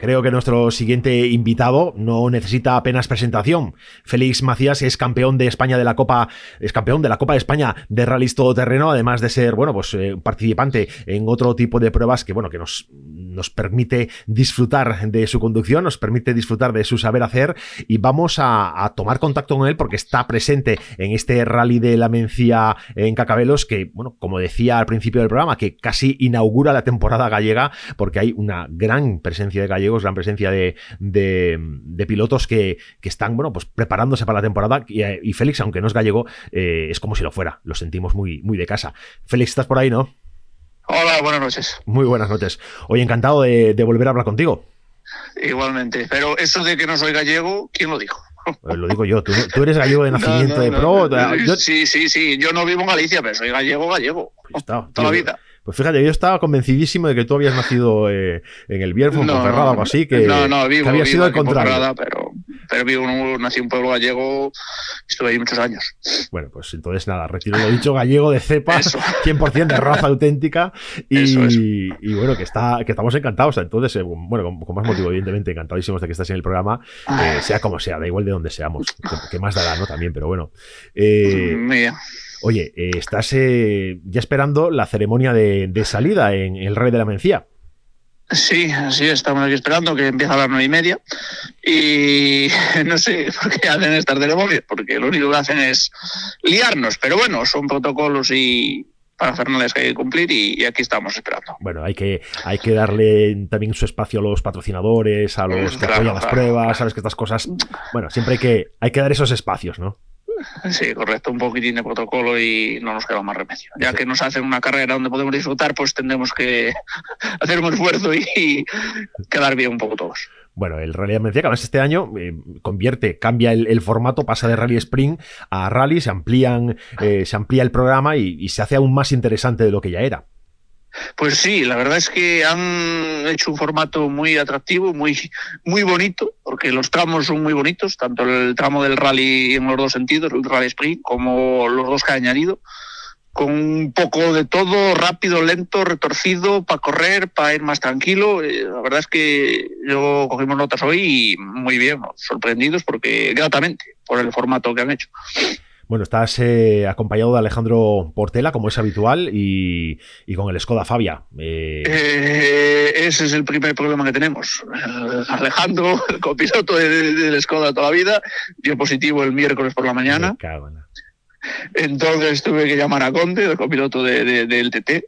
Creo que nuestro siguiente invitado no necesita apenas presentación. Félix Macías es campeón de España de la Copa, es campeón de la Copa de España de rallies todoterreno, además de ser, bueno, pues eh, participante en otro tipo de pruebas que, bueno, que nos, nos permite disfrutar de su conducción, nos permite disfrutar de su saber hacer y vamos a, tomar contacto con él porque está presente en este rally de la Mencía en Cacabelos que, bueno, como decía al principio del programa, que casi inaugura la temporada gallega porque hay una gran presencia de gallegos gran presencia de, pilotos que, están, bueno, pues preparándose para la temporada. Y, eh, Félix, aunque no es gallego, eh, es como si lo fuera. Lo sentimos muy, muy de casa. Félix, ¿estás por ahí, no? Hola, buenas noches. Muy buenas noches. Hoy encantado de, volver a hablar contigo. Igualmente. Pero eso de que no soy gallego, ¿quién lo dijo? Eh, lo digo yo, tú, eres gallego de nacimiento de pro. Sí, sí, sí, yo no vivo en Galicia, pero soy gallego, gallego. Pues toda la vida. Pues fíjate, yo estaba convencidísimo de que tú habías nacido eh, en el Bierzo, no, o algo así, que, no, no, vivo, había sido el contrario. pero, pero vivo, nací en un pueblo gallego, estuve ahí muchos años. Bueno, pues entonces nada, retiro lo dicho, gallego de cepa, 100% de raza auténtica, y, y, bueno, que, está, que estamos encantados. Entonces, eh, bueno, con, más motivo, evidentemente, encantadísimos de que estés en el programa, eh, sea como sea, da igual de donde seamos, que, más dará, ¿no? También, pero bueno. Eh, Mira. Oye, eh, estás eh, ya esperando la ceremonia de, salida en el Rey de la Mencía. Sí, sí, estamos aquí esperando que empiece a las nueve y media. Y no sé por qué hacen estas ceremonias, porque lo único que hacen es liarnos. Pero bueno, son protocolos y para que hay que cumplir y, aquí estamos esperando. Bueno, hay que, hay que darle también su espacio a los patrocinadores, a los que apoyan las pruebas, sabes que estas cosas. Bueno, siempre hay que, hay que dar esos espacios, ¿no? Sí, correcto, un poquitín de protocolo y no nos queda más remedio. Ya que nos hacen una carrera donde podemos disfrutar, pues tendremos que hacer un esfuerzo y quedar bien un poco todos. Bueno, el Rally de Mencía, que además este año eh, convierte, cambia el, formato, pasa de Rally Spring a Rally, se amplían, eh, se amplía el programa y se hace aún más interesante de lo que ya era. Pues sí, la verdad es que han hecho un formato muy atractivo, muy, muy bonito, porque los tramos son muy bonitos, tanto el tramo del rally en los dos sentidos, el rally sprint, como los dos que ha añadido, con un poco de todo, rápido, lento, retorcido, para correr, para ir más tranquilo. Eh, la verdad es que yo cogimos notas hoy y muy bien, sorprendidos porque gratamente por el formato que han hecho. Bueno, estás eh, acompañado de Alejandro Portela, como es habitual, y, con el Skoda Fabia. Eh, eh, ese es el primer problema que tenemos. Alejandro, el copiloto del Skoda toda la vida, dio positivo el miércoles por la mañana. Entonces tuve que llamar a Conde, el copiloto del TT,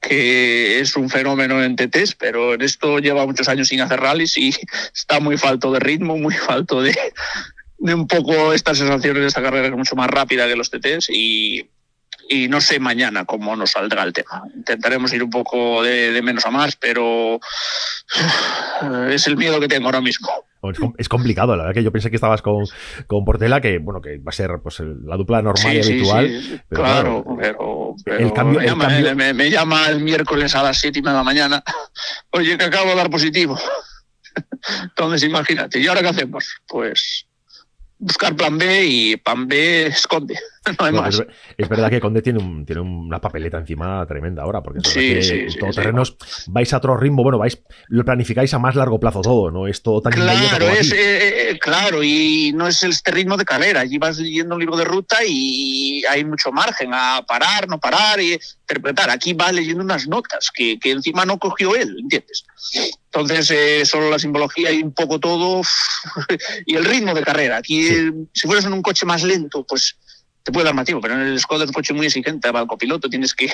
que es un fenómeno en TTs, pero en esto lleva muchos años sin hacer rallies y está muy falto de ritmo, muy falto de, de un poco estas sensaciones de esta carrera es mucho más rápida que los TTs y, y no sé mañana cómo nos saldrá el tema. Intentaremos ir un poco de, menos a más, pero es el miedo que tengo ahora mismo. Es complicado, la verdad que yo pensé que estabas con, con Portela, que bueno, que va a ser pues la dupla normal y habitual. claro, pero, el cambio, me, me, llama, el miércoles a las 7 y media de la mañana. Oye, que acabo de dar positivo. Entonces, imagínate, ¿y ahora qué hacemos? Pues buscar plan B y plan B esconde. No hay más. Es, verdad que Conde tiene, un, tiene una papeleta encima tremenda ahora, porque sí, todo terrenos vais a otro ritmo, bueno, vais, lo planificáis a más largo plazo todo, ¿no? Es todo tan Claro, es, eh, eh, claro, y no es este ritmo de carrera. Allí vas leyendo un libro de ruta y hay mucho margen a parar, no parar y interpretar. Aquí vas leyendo unas notas que, que encima no cogió él, ¿entiendes? Entonces, eh, solo la simbología y un poco todo y el ritmo de carrera. Aquí, si fueras en un coche más lento, pues te puede dar tiempo, pero en el Skoda es un coche muy exigente para el copiloto, tienes que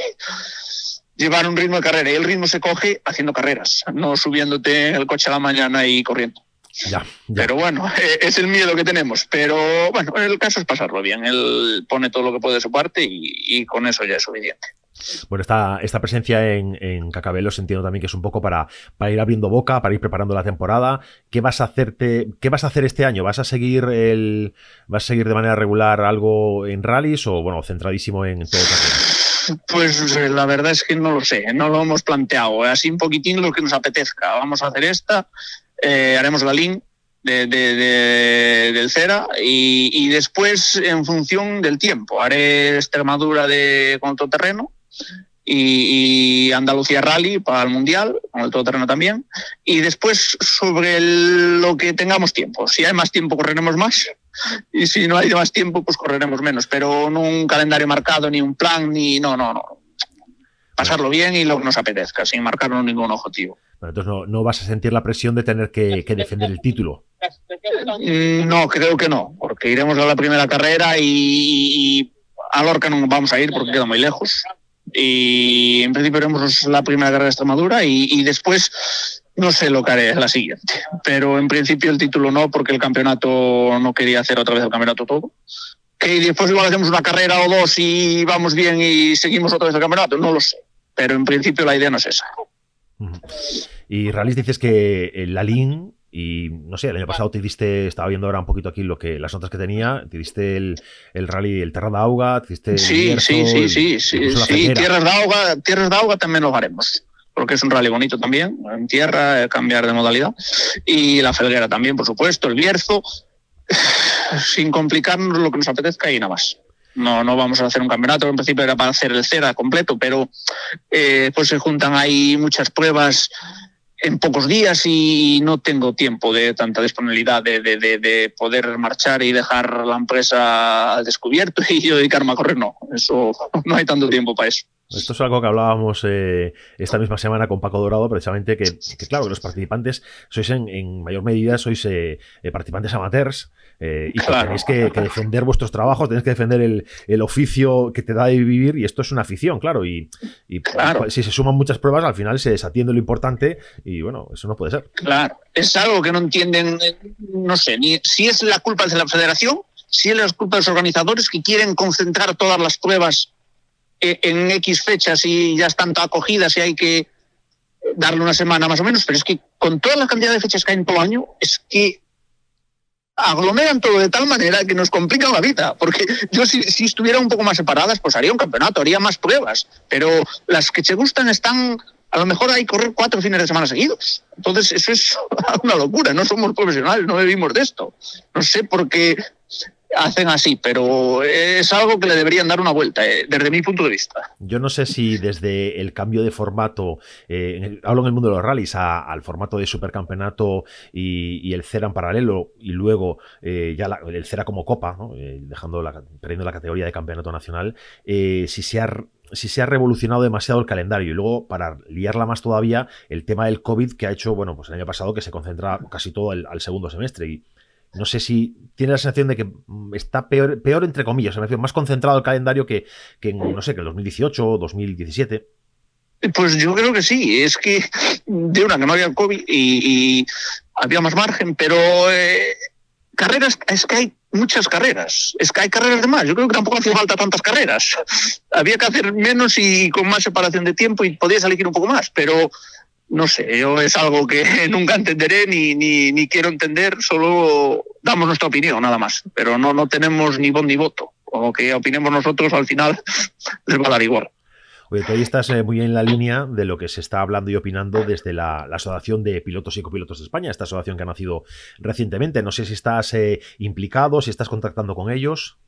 llevar un ritmo de carrera y el ritmo se coge haciendo carreras, no subiéndote el coche a la mañana y corriendo. Ya, Pero bueno, es el miedo que tenemos. Pero bueno, el caso es pasarlo bien. Él pone todo lo que puede de su parte y con eso ya es suficiente. Bueno, esta, esta presencia en, en Cacabelos entiendo también que es un poco para, para ir abriendo boca, para ir preparando la temporada. ¿Qué vas a hacerte, qué vas a hacer este año? ¿Vas a seguir el, vas a seguir de manera regular algo en rallies o bueno, centradísimo en todo Pues eh, la verdad es que no lo sé, no lo hemos planteado. Así un poquitín lo que nos apetezca. Vamos a hacer esta, eh, haremos la link del Cera y, después en función del tiempo. Haré Extremadura de, con terreno y, y, Andalucía Rally para el Mundial, con el todoterreno también. Y después sobre lo que tengamos tiempo. Si hay más tiempo, correremos más. Y si no hay más tiempo, pues correremos menos. Pero no un calendario marcado, ni un plan, ni. No, no, no. Pasarlo bien y lo que nos apetezca, sin marcarnos ningún objetivo. entonces no, no, vas a sentir la presión de tener que, defender el título. Mm, no, creo que no, porque iremos a la primera carrera y, y a Lorca no vamos a ir porque queda muy lejos y en principio haremos la primera carrera de Extremadura y, y después no sé lo que haré la siguiente, pero en principio el título no, porque el campeonato no quería hacer otra vez el campeonato todo. Que después igual hacemos una carrera o dos y vamos bien y seguimos otra vez el campeonato, no lo sé. Pero en principio la idea no es esa. Y Rallys dices que la LIN y no sé, el año pasado te diste, estaba viendo ahora un poquito aquí lo que las notas que tenía, te diste el, el rally, el Terra d'Auga, te diste sí, sí, sí, sí, sí, sí, Tierras d'Auga, Tierras d'Auga también lo haremos, porque es un rally bonito también, en tierra, eh, cambiar de modalidad, y la Felguera también, por supuesto, el Bierzo, sin complicarnos lo que nos apetezca y nada más. No, no vamos a hacer un campeonato, en principio era para hacer el CERA completo, pero eh, pues se juntan ahí muchas pruebas en pocos días y no tengo tiempo de tanta disponibilidad de, de, poder marchar y dejar la empresa al descubierto y yo dedicarme a correr. No, eso no hay tanto tiempo para eso. Esto es algo que hablábamos eh, esta misma semana con Paco Dorado, precisamente que, claro, que los participantes sois en, mayor medida sois eh, eh, participantes amateurs y que tenéis que, defender vuestros trabajos, tenéis que defender el, oficio que te da de vivir y esto es una afición, claro, y, si se suman muchas pruebas al final se desatiende lo importante y bueno, eso no puede ser. Claro, es algo que no entienden, no sé, ni si es la culpa de la federación, si es la culpa de los organizadores que quieren concentrar todas las pruebas en X fechas y ya están acogidas y hay que darle una semana más o menos, pero es que con toda la cantidad de fechas que hay en todo el año, es que aglomeran todo de tal manera que nos complican la vida, porque yo si, si estuviera un poco más separadas, pues haría un campeonato, haría más pruebas, pero las que te gustan están, a lo mejor hay correr cuatro fines de semana seguidos. Entonces eso es una locura, no somos profesionales, no vivimos de esto. No sé por qué hacen así, pero es algo que le deberían dar una vuelta, eh, desde mi punto de vista. Yo no sé si desde el cambio de formato, eh, hablo en el mundo de los rallies, al formato de supercampeonato y, el CERA en paralelo, y luego eh, ya el CERA como copa, dejando la, perdiendo la categoría de campeonato nacional, si se ha si se ha revolucionado demasiado el calendario. Y luego, para liarla más todavía, el tema del COVID que ha hecho, bueno, pues el año pasado que se concentra casi todo al segundo semestre. Y no sé si tiene la sensación de que mm, está peor, peor entre comillas, más concentrado el calendario que, que en, no sé, que el 2018 o 2017. Pues yo creo que sí, es que de una que no había COVID y, había más margen, pero eh, carreras, es que hay muchas carreras, es que hay carreras de más, yo creo que tampoco hacía falta tantas carreras, había que hacer menos y con más separación de tiempo y podías elegir un poco más, pero no sé, yo es algo que nunca entenderé ni, ni, quiero entender, solo damos nuestra opinión nada más, pero no, no tenemos ni voz ni voto. O que opinemos nosotros al final les va a dar igual. Oye, tú ahí estás eh, muy en la línea de lo que se está hablando y opinando desde la, Asociación de Pilotos y Copilotos de España, esta asociación que ha nacido recientemente. No sé si estás eh, implicado, si estás contactando con ellos.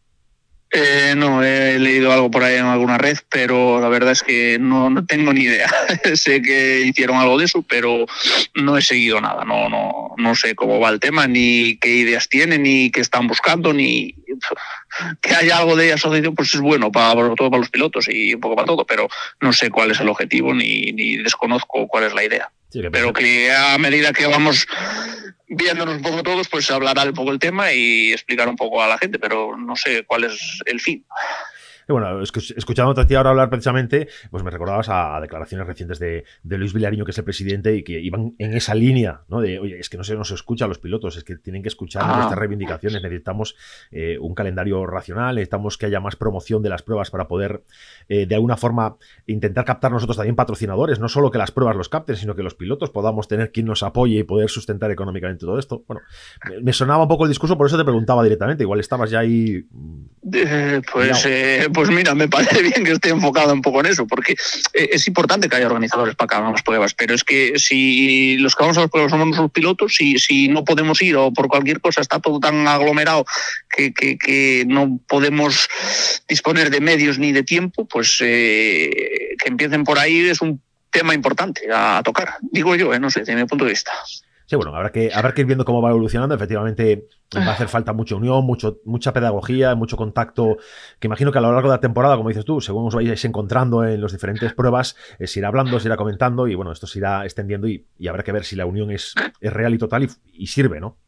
Eh, no, he leído algo por ahí en alguna red, pero la verdad es que no, no tengo ni idea. sé que hicieron algo de eso, pero no he seguido nada. No, no, no sé cómo va el tema, ni qué ideas tienen, ni qué están buscando, ni que haya algo de asociación, pues es bueno para, todo para los pilotos y un poco para todo, pero no sé cuál es el objetivo ni, ni desconozco cuál es la idea. pero que a medida que vamos viéndonos un poco todos, pues hablará un poco el tema y explicar un poco a la gente, pero no sé cuál es el fin bueno, escuchando a ti ahora hablar precisamente, pues me recordabas a, declaraciones recientes de, Luis Vilariño, que es el presidente, y que iban en esa línea, ¿no? De, oye, es que no se nos escucha a los pilotos, es que tienen que escuchar ah. nuestras reivindicaciones, necesitamos eh, un calendario racional, necesitamos que haya más promoción de las pruebas para poder, eh, de alguna forma, intentar captar nosotros también patrocinadores, no solo que las pruebas los capten, sino que los pilotos podamos tener quien nos apoye y poder sustentar económicamente todo esto. Bueno, me, sonaba un poco el discurso, por eso te preguntaba directamente, igual estabas ya ahí... Mm, eh, pues Pues mira, me parece bien que esté enfocado un poco en eso, porque eh, es importante que haya organizadores para que hagan las pruebas, pero es que si los que vamos a las pruebas somos los pilotos, si, si no podemos ir o por cualquier cosa está todo tan aglomerado que, que, no podemos disponer de medios ni de tiempo, pues eh, que empiecen por ahí es un tema importante a, tocar, digo yo, eh, no sé, desde mi punto de vista. Sí, bueno, habrá que, habrá que ir viendo cómo va evolucionando. Efectivamente, va a hacer falta mucha unión, mucho, mucha pedagogía, mucho contacto, que imagino que a lo largo de la temporada, como dices tú, según os vayáis encontrando en las diferentes pruebas, se irá hablando, se irá comentando y bueno, esto se irá extendiendo y, habrá que ver si la unión es, es real y total y sirve, ¿no?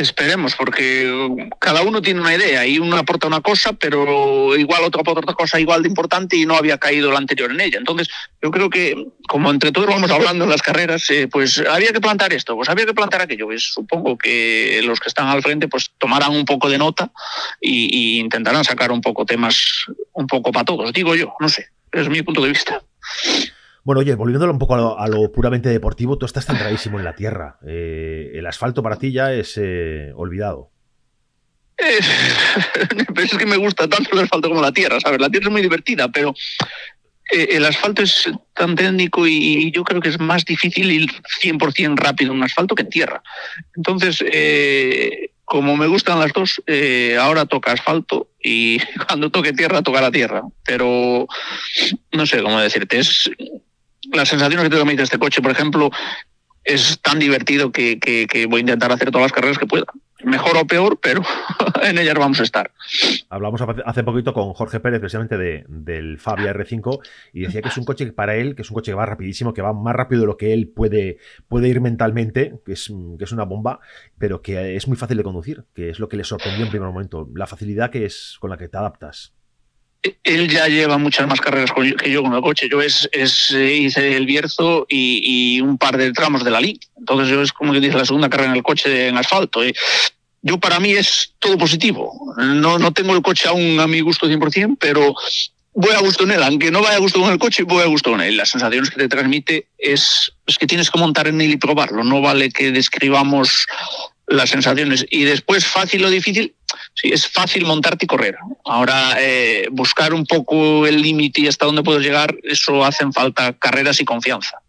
Esperemos, porque cada uno tiene una idea y uno aporta una cosa, pero igual otro aporta otra cosa igual de importante y no había caído la anterior en ella. Entonces, yo creo que, como entre todos vamos hablando en las carreras, eh, pues había que plantar esto, pues había que plantar aquello. Pues supongo que los que están al frente pues tomarán un poco de nota y, y intentarán sacar un poco temas un poco para todos, digo yo, no sé, es mi punto de vista. Bueno, oye, volviéndolo un poco a lo, puramente deportivo, tú estás centradísimo en la tierra. Eh, el asfalto para ti ya es eh, olvidado. es que me gusta tanto el asfalto como la tierra, ¿sabes? La tierra es muy divertida, pero eh, el asfalto es tan técnico y, yo creo que es más difícil ir 100% rápido en un asfalto que en tierra. Entonces, como me gustan las dos, ahora toca asfalto y cuando toque tierra, toca la tierra. Pero no sé cómo decirte, es las sensaciones que tengo de este coche, por ejemplo, es tan divertido que, voy a intentar hacer todas las carreras que pueda. Mejor o peor, pero en ellas vamos a estar. Hablamos hace poquito con Jorge Pérez, precisamente de, del Fabia R5, y decía que es un coche que para él, que es un coche que va rapidísimo, que va más rápido de lo que él puede, puede ir mentalmente, que es, que es una bomba, pero que es muy fácil de conducir, que es lo que le sorprendió en primer momento, la facilidad que es con la que te adaptas él ya lleva muchas más carreras que yo con el coche. Yo es, es eh, hice el Bierzo y, un par de tramos de la Liga. Entonces yo es como que dice la segunda carrera en el coche en asfalto. Eh. Yo para mí es todo positivo. No, no tengo el coche aún a mi gusto 100%, pero voy a gusto en él. Aunque no vaya a gusto con el coche, voy a gusto con él. Las sensaciones que te transmite es, es que tienes que montar en él y probarlo. No vale que describamos las sensaciones. Y después, fácil o difícil, sí, es fácil montarte y correr. Ahora, eh, buscar un poco el límite y hasta dónde puedes llegar, eso hacen falta carreras y confianza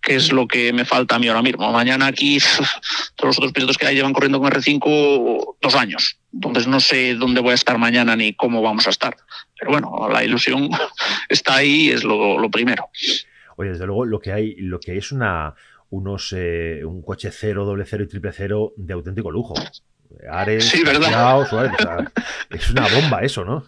que es lo que me falta a mí ahora mismo. Mañana aquí todos los otros pilotos que hay llevan corriendo con R5 dos años. Entonces no sé dónde voy a estar mañana ni cómo vamos a estar. Pero bueno, la ilusión está ahí, es lo, lo primero. Oye, desde luego lo que hay, lo que es una, unos eh, un coche cero, doble cero y triple cero de auténtico lujo. Ares, sí, ¿verdad? es una bomba eso, ¿no?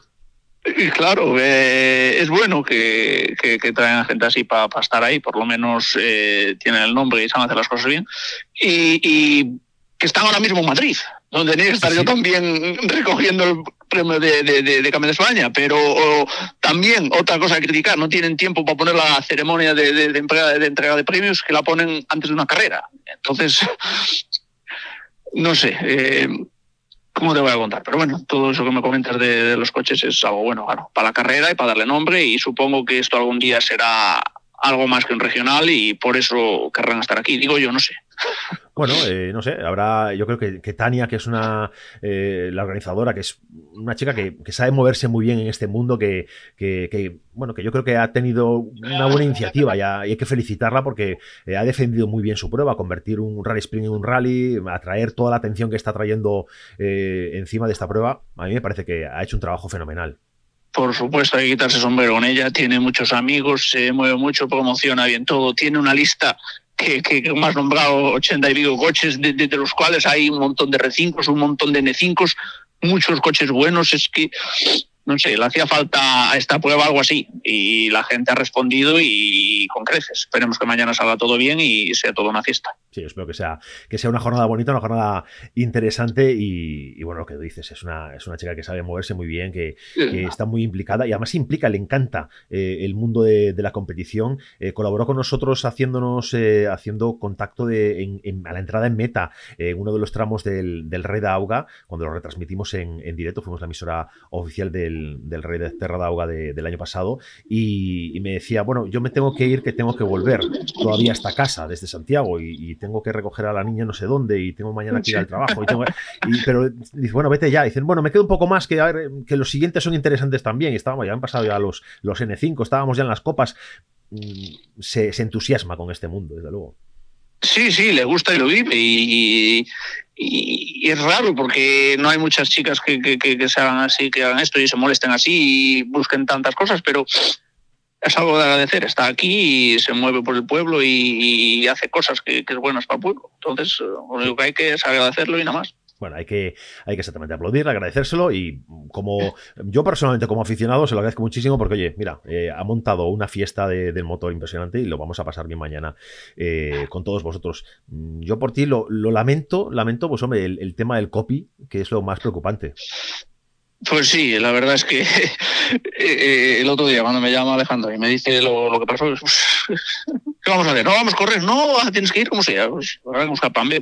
Y claro, eh, es bueno que, que, traigan gente así para estar ahí, por lo menos eh, tienen el nombre y saben hacer las cosas bien. y que están ahora mismo en Madrid, donde tenía que estar yo también recogiendo el premio de, de, de, de de España, pero también otra cosa a criticar, no tienen tiempo para poner la ceremonia de, entrega, de entrega de premios que la ponen antes de una carrera. Entonces, no sé. Eh, ¿Cómo te voy a contar? Pero bueno, todo eso que me comentas de, los coches es algo bueno, para la carrera y para darle nombre y supongo que esto algún día será algo más que un regional y por eso querrán estar aquí. Digo yo, no sé. Bueno, eh, no sé, habrá, yo creo que, Tania, que es una, eh, la organizadora, que es una chica que, sabe moverse muy bien en este mundo, que, bueno, que yo creo que ha tenido una buena iniciativa y, hay que felicitarla porque eh, ha defendido muy bien su prueba, convertir un rally sprint en un rally, atraer toda la atención que está trayendo encima de esta prueba. A mí me parece que ha hecho un trabajo fenomenal. Por supuesto, hay que quitarse sombrero con ella. Tiene muchos amigos, se mueve mucho, promociona bien todo. Tiene una lista que, que, más nombrado 80 y pico coches, de, los cuales hay un montón de R5, un montón de N5, muchos coches buenos. Es que no sé, le hacía falta a esta prueba algo así y la gente ha respondido y con creces. Esperemos que mañana salga todo bien y sea toda una fiesta. Sí, espero que sea, que sea una jornada bonita, una jornada interesante y, bueno, lo que dices, es una, es una chica que sabe moverse muy bien, que, está muy implicada y además implica, le encanta eh, el mundo de, la competición. Eh, colaboró con nosotros haciéndonos, eh, haciendo contacto de, a la entrada en meta en uno de los tramos del, del Red Auga, cuando lo retransmitimos en, en directo, fuimos la emisora oficial del del, rey de Terra d'Auga del año pasado, y, me decía, bueno, yo me tengo que ir, que tengo que volver todavía a esta casa desde Santiago, y, tengo que recoger a la niña no sé dónde y tengo mañana que ir al trabajo. pero dice, bueno, vete ya. Dicen, bueno, me quedo un poco más que, que los siguientes son interesantes también. Estábamos, ya han pasado ya los, los N5, estábamos ya en las copas. Mm, se, se entusiasma con este mundo, desde luego. Sí, sí, le gusta y lo vive. Y, es raro porque no hay muchas chicas que, que, se hagan así, que hagan esto y se molesten así y busquen tantas cosas, pero es algo de agradecer. Está aquí y se mueve por el pueblo y, hace cosas que, es buenas para el pueblo. Entonces, lo único que hay que es agradecerlo y nada más bueno, hay que, hay que exactamente aplaudir, agradecérselo y como yo personalmente como aficionado se lo agradezco muchísimo porque, oye, mira, eh, ha montado una fiesta del motor impresionante y lo vamos a pasar bien mañana eh, con todos vosotros. Mm, yo por ti lo, lamento, lamento, pues hombre, el, tema del copy, que es lo más preocupante. Pues sí, la verdad es que eh, el otro día cuando me llama Alejandro y me dice lo, que pasó, ¿qué vamos a hacer? No vamos a correr, no, tienes que ir como sea, pues,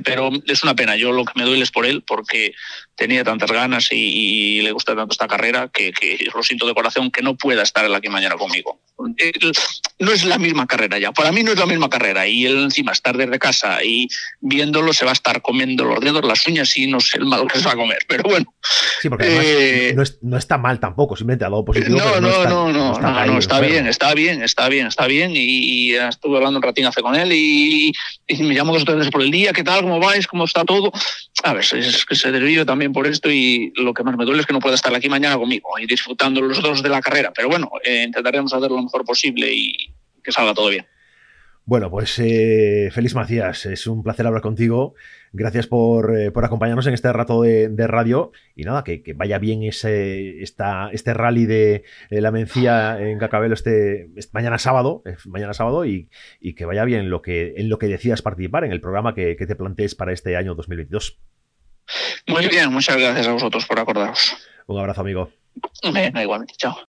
pero es una pena, yo lo que me duele es por él, porque tenía tantas ganas y, le gusta tanto esta carrera que, lo siento de corazón que no pueda estar aquí mañana conmigo. No es la misma carrera ya, para mí no es la misma carrera y él encima estar desde casa y viéndolo se va a estar comiendo los dedos, las uñas y no sé el mal que se va a comer, pero bueno. Sí, porque eh, no, está mal tampoco, simplemente ha dado positivo. No, no, no, no, no, está, bien, está bien, está bien, está bien y, estuve hablando un ratín hace con él y, me llamo dos veces por el día, ¿qué tal? ¿Cómo vais? ¿Cómo está todo? A ver, es que se desvío también por esto y lo que más me duele es que no pueda estar aquí mañana conmigo y disfrutando los dos de la carrera. Pero bueno, eh, intentaremos hacer lo mejor posible y que salga todo bien. Bueno, pues eh, Félix Macías, es un placer hablar contigo. Gracias por, eh, acompañarnos en este rato de, radio. Y nada, que, vaya bien ese, esta, este rally de, la Mencía en Cacabelo este, mañana sábado, mañana sábado y, que vaya bien lo que, en lo que decías participar en el programa que, que te plantees para este año 2022. Muy bien, muchas gracias a vosotros por acordaros. Un abrazo, amigo. Venga, igualmente, chao.